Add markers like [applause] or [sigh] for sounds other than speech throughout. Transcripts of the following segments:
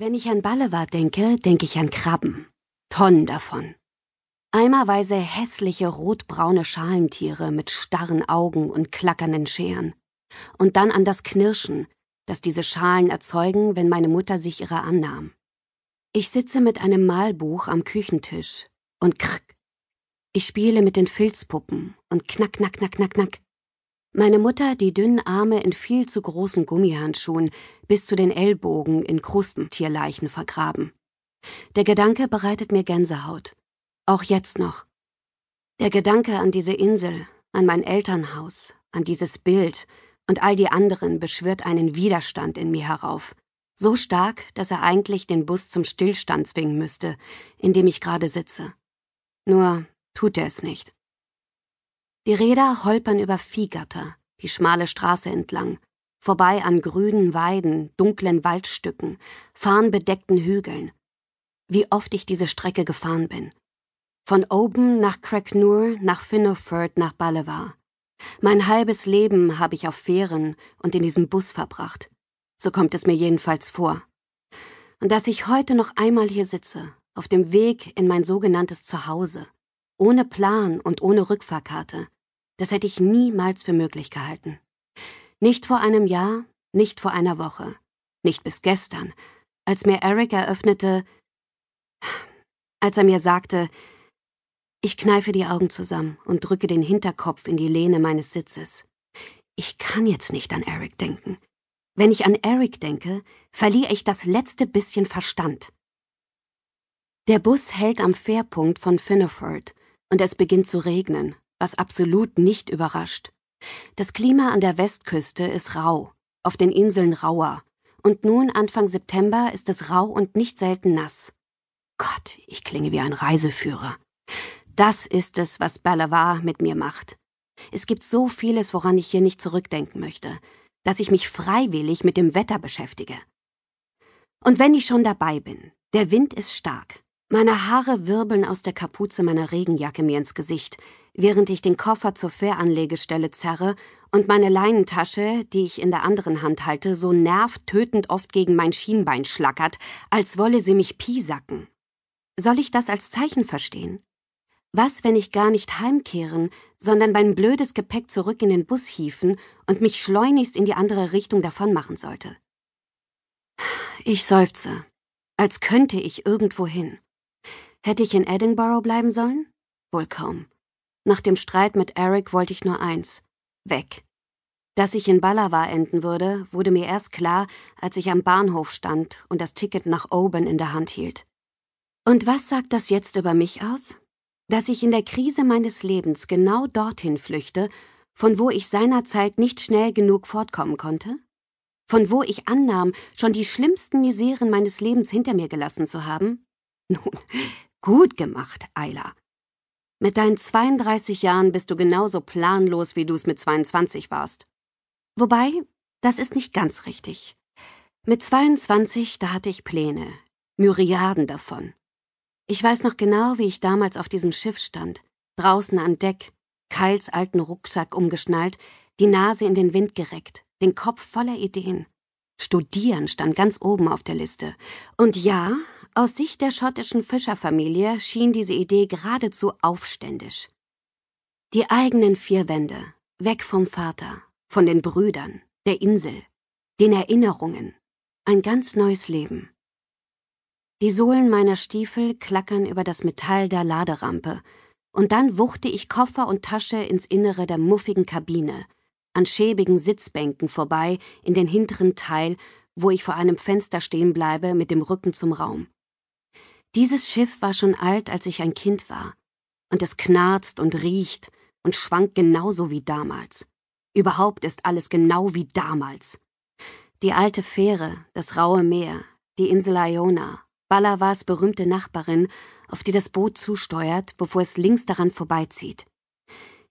Wenn ich an Balewa denke, denke ich an Krabben. Tonnen davon. Eimerweise hässliche rotbraune Schalentiere mit starren Augen und klackernden Scheren. Und dann an das Knirschen, das diese Schalen erzeugen, wenn meine Mutter sich ihrer annahm. Ich sitze mit einem Malbuch am Küchentisch und krrk. Ich spiele mit den Filzpuppen und knack, knack, knack, knack, knack. Meine Mutter die dünnen Arme in viel zu großen Gummihandschuhen bis zu den Ellbogen in Krustentierleichen vergraben. Der Gedanke bereitet mir Gänsehaut. Auch jetzt noch. Der Gedanke an diese Insel, an mein Elternhaus, an dieses Bild und all die anderen beschwört einen Widerstand in mir herauf. So stark, dass er eigentlich den Bus zum Stillstand zwingen müsste, in dem ich gerade sitze. Nur tut er es nicht. Die Räder holpern über Viehgatter, die schmale Straße entlang, vorbei an grünen Weiden, dunklen Waldstücken, farnbedeckten Hügeln. Wie oft ich diese Strecke gefahren bin. Von Oban nach Cracknur, nach Finnoford, nach Ballewar. Mein halbes Leben habe ich auf Fähren und in diesem Bus verbracht. So kommt es mir jedenfalls vor. Und dass ich heute noch einmal hier sitze, auf dem Weg in mein sogenanntes Zuhause, ohne Plan und ohne Rückfahrkarte. Das hätte ich niemals für möglich gehalten. Nicht vor einem Jahr, nicht vor einer Woche, nicht bis gestern, als mir Eric eröffnete, als er mir sagte, ich kneife die Augen zusammen und drücke den Hinterkopf in die Lehne meines Sitzes. Ich kann jetzt nicht an Eric denken. Wenn ich an Eric denke, verliere ich das letzte bisschen Verstand. Der Bus hält am Fährpunkt von Finneford und es beginnt zu regnen, was absolut nicht überrascht. Das Klima an der Westküste ist rau, auf den Inseln rauer, und nun Anfang September ist es rau und nicht selten nass. Gott, ich klinge wie ein Reiseführer. Das ist es, was Balavar mit mir macht. Es gibt so vieles, woran ich hier nicht zurückdenken möchte, dass ich mich freiwillig mit dem Wetter beschäftige. Und wenn ich schon dabei bin, der Wind ist stark. Meine Haare wirbeln aus der Kapuze meiner Regenjacke mir ins Gesicht, während ich den Koffer zur Fähranlegestelle zerre und meine Leinentasche, die ich in der anderen Hand halte, so nervtötend oft gegen mein Schienbein schlackert, als wolle sie mich piesacken. Soll ich das als Zeichen verstehen? Was, wenn ich gar nicht heimkehren, sondern mein blödes Gepäck zurück in den Bus hieven und mich schleunigst in die andere Richtung davonmachen sollte? Ich seufze, als könnte ich irgendwo hin. Hätte ich in Edinburgh bleiben sollen? Wohl kaum. Nach dem Streit mit Eric wollte ich nur eins: weg. Dass ich in Balawa enden würde, wurde mir erst klar, als ich am Bahnhof stand und das Ticket nach Oban in der Hand hielt. Und was sagt das jetzt über mich aus? Dass ich in der Krise meines Lebens genau dorthin flüchte, von wo ich seinerzeit nicht schnell genug fortkommen konnte? Von wo ich annahm, schon die schlimmsten Miseren meines Lebens hinter mir gelassen zu haben? Nun, [laughs] Gut gemacht, Ayla. Mit deinen 32 Jahren bist du genauso planlos, wie du es mit 22 warst. Wobei, das ist nicht ganz richtig. Mit 22, da hatte ich Pläne. Myriaden davon. Ich weiß noch genau, wie ich damals auf diesem Schiff stand, draußen an Deck, Kyles alten Rucksack umgeschnallt, die Nase in den Wind gereckt, den Kopf voller Ideen. Studieren stand ganz oben auf der Liste. Und ja, aus Sicht der schottischen Fischerfamilie schien diese Idee geradezu aufständisch. Die eigenen vier Wände, weg vom Vater, von den Brüdern, der Insel, den Erinnerungen, ein ganz neues Leben. Die Sohlen meiner Stiefel klackern über das Metall der Laderampe, und dann wuchte ich Koffer und Tasche ins Innere der muffigen Kabine, an schäbigen Sitzbänken vorbei in den hinteren Teil, wo ich vor einem Fenster stehen bleibe mit dem Rücken zum Raum. Dieses Schiff war schon alt, als ich ein Kind war, und es knarzt und riecht und schwankt genauso wie damals. Überhaupt ist alles genau wie damals. Die alte Fähre, das raue Meer, die Insel Iona, Balawas berühmte Nachbarin, auf die das Boot zusteuert, bevor es links daran vorbeizieht.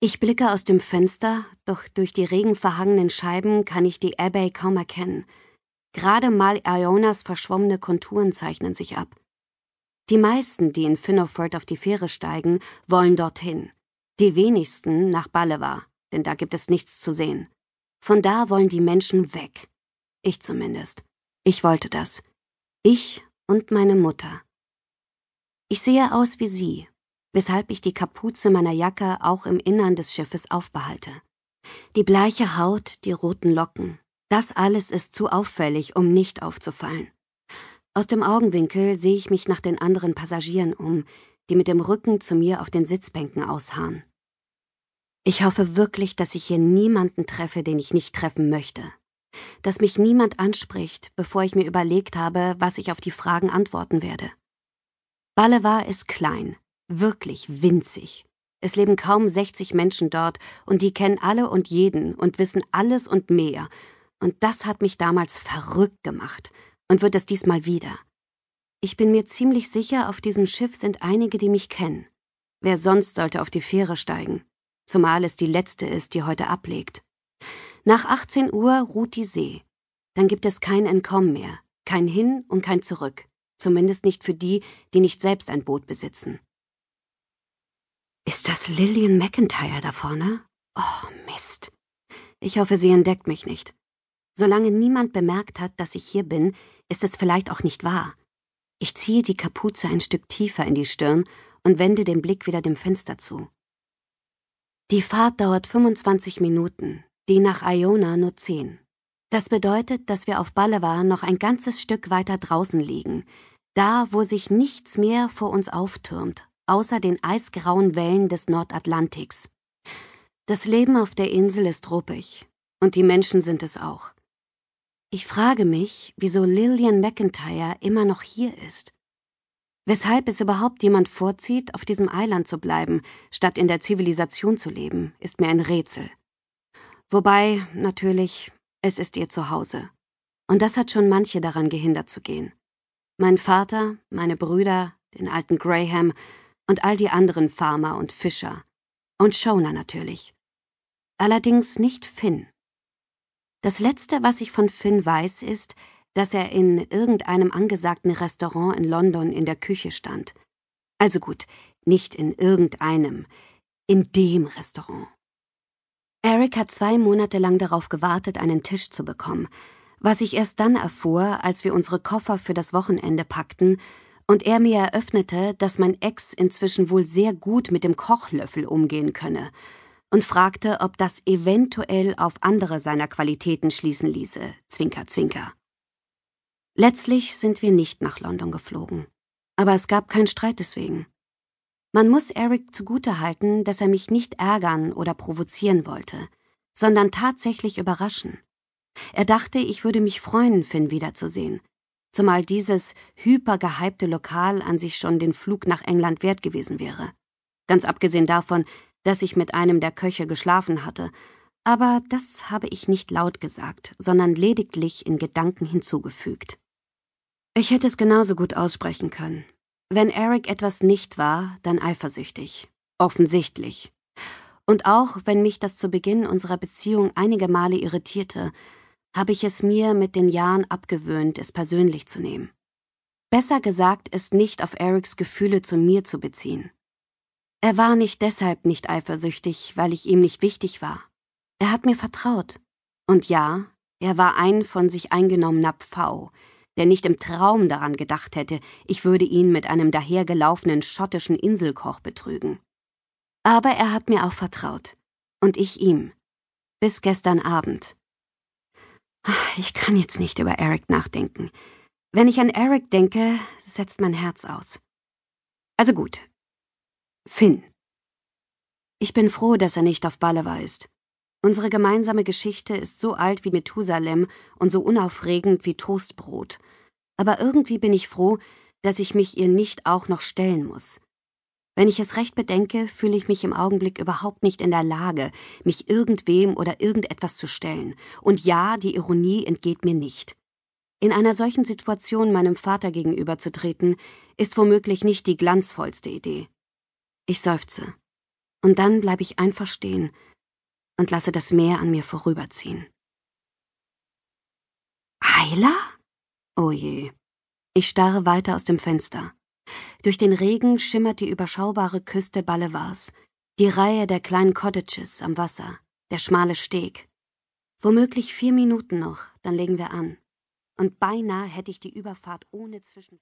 Ich blicke aus dem Fenster, doch durch die regenverhangenen Scheiben kann ich die Abbey kaum erkennen. Gerade mal Ionas verschwommene Konturen zeichnen sich ab. Die meisten, die in Finnoford auf die Fähre steigen, wollen dorthin. Die wenigsten nach Balewa, denn da gibt es nichts zu sehen. Von da wollen die Menschen weg. Ich zumindest. Ich wollte das. Ich und meine Mutter. Ich sehe aus wie sie, weshalb ich die Kapuze meiner Jacke auch im Innern des Schiffes aufbehalte. Die bleiche Haut, die roten Locken, das alles ist zu auffällig, um nicht aufzufallen. Aus dem Augenwinkel sehe ich mich nach den anderen Passagieren um, die mit dem Rücken zu mir auf den Sitzbänken ausharren. Ich hoffe wirklich, dass ich hier niemanden treffe, den ich nicht treffen möchte. Dass mich niemand anspricht, bevor ich mir überlegt habe, was ich auf die Fragen antworten werde. Balevar ist klein, wirklich winzig. Es leben kaum 60 Menschen dort und die kennen alle und jeden und wissen alles und mehr. Und das hat mich damals verrückt gemacht und wird es diesmal wieder. Ich bin mir ziemlich sicher, auf diesem Schiff sind einige, die mich kennen. Wer sonst sollte auf die Fähre steigen? Zumal es die letzte ist, die heute ablegt. Nach 18 Uhr ruht die See. Dann gibt es kein Entkommen mehr, kein Hin und kein Zurück. Zumindest nicht für die, die nicht selbst ein Boot besitzen. Ist das Lillian McIntyre da vorne? Oh, Mist. Ich hoffe, sie entdeckt mich nicht. Solange niemand bemerkt hat, dass ich hier bin, ist es vielleicht auch nicht wahr. Ich ziehe die Kapuze ein Stück tiefer in die Stirn und wende den Blick wieder dem Fenster zu. Die Fahrt dauert 25 Minuten, die nach Iona nur 10. Das bedeutet, dass wir auf Balevar noch ein ganzes Stück weiter draußen liegen, da, wo sich nichts mehr vor uns auftürmt, außer den eisgrauen Wellen des Nordatlantiks. Das Leben auf der Insel ist ruppig, und die Menschen sind es auch. Ich frage mich, wieso Lillian McIntyre immer noch hier ist. Weshalb es überhaupt jemand vorzieht, auf diesem Eiland zu bleiben, statt in der Zivilisation zu leben, ist mir ein Rätsel. Wobei, natürlich, es ist ihr Zuhause. Und das hat schon manche daran gehindert zu gehen. Mein Vater, meine Brüder, den alten Graham und all die anderen Farmer und Fischer. Und Shona natürlich. Allerdings nicht Finn. Das Letzte, was ich von Finn weiß, ist, dass er in irgendeinem angesagten Restaurant in London in der Küche stand. Also gut, nicht in irgendeinem, in dem Restaurant. Eric hat zwei Monate lang darauf gewartet, einen Tisch zu bekommen, was ich erst dann erfuhr, als wir unsere Koffer für das Wochenende packten und er mir eröffnete, dass mein Ex inzwischen wohl sehr gut mit dem Kochlöffel umgehen könne und fragte, ob das eventuell auf andere seiner Qualitäten schließen ließe. Zwinker, zwinker. Letztlich sind wir nicht nach London geflogen. Aber es gab keinen Streit deswegen. Man muss Eric zugutehalten, dass er mich nicht ärgern oder provozieren wollte, sondern tatsächlich überraschen. Er dachte, ich würde mich freuen, Finn wiederzusehen, zumal dieses hypergehypte Lokal an sich schon den Flug nach England wert gewesen wäre. Ganz abgesehen davon, dass ich mit einem der Köche geschlafen hatte, aber das habe ich nicht laut gesagt, sondern lediglich in Gedanken hinzugefügt. Ich hätte es genauso gut aussprechen können. Wenn Eric etwas nicht war, dann eifersüchtig. Offensichtlich. Und auch wenn mich das zu Beginn unserer Beziehung einige Male irritierte, habe ich es mir mit den Jahren abgewöhnt, es persönlich zu nehmen. Besser gesagt, es nicht auf Erics Gefühle zu mir zu beziehen. Er war nicht deshalb nicht eifersüchtig, weil ich ihm nicht wichtig war. Er hat mir vertraut. Und ja, er war ein von sich eingenommener Pfau, der nicht im Traum daran gedacht hätte, ich würde ihn mit einem dahergelaufenen schottischen Inselkoch betrügen. Aber er hat mir auch vertraut. Und ich ihm. Bis gestern Abend. Ich kann jetzt nicht über Eric nachdenken. Wenn ich an Eric denke, setzt mein Herz aus. Also gut, Finn. Ich bin froh, dass er nicht auf Balewa ist. Unsere gemeinsame Geschichte ist so alt wie Methusalem und so unaufregend wie Toastbrot. Aber irgendwie bin ich froh, dass ich mich ihr nicht auch noch stellen muss. Wenn ich es recht bedenke, fühle ich mich im Augenblick überhaupt nicht in der Lage, mich irgendwem oder irgendetwas zu stellen. Und ja, die Ironie entgeht mir nicht. In einer solchen Situation meinem Vater gegenüberzutreten, ist womöglich nicht die glanzvollste Idee. Ich seufze. Und dann bleibe ich einfach stehen und lasse das Meer an mir vorüberziehen. Ayla? Oh je. Ich starre weiter aus dem Fenster. Durch den Regen schimmert die überschaubare Küste Balevars, die Reihe der kleinen Cottages am Wasser, der schmale Steg. Womöglich vier Minuten noch, dann legen wir an. Und beinahe hätte ich die Überfahrt ohne Zwischen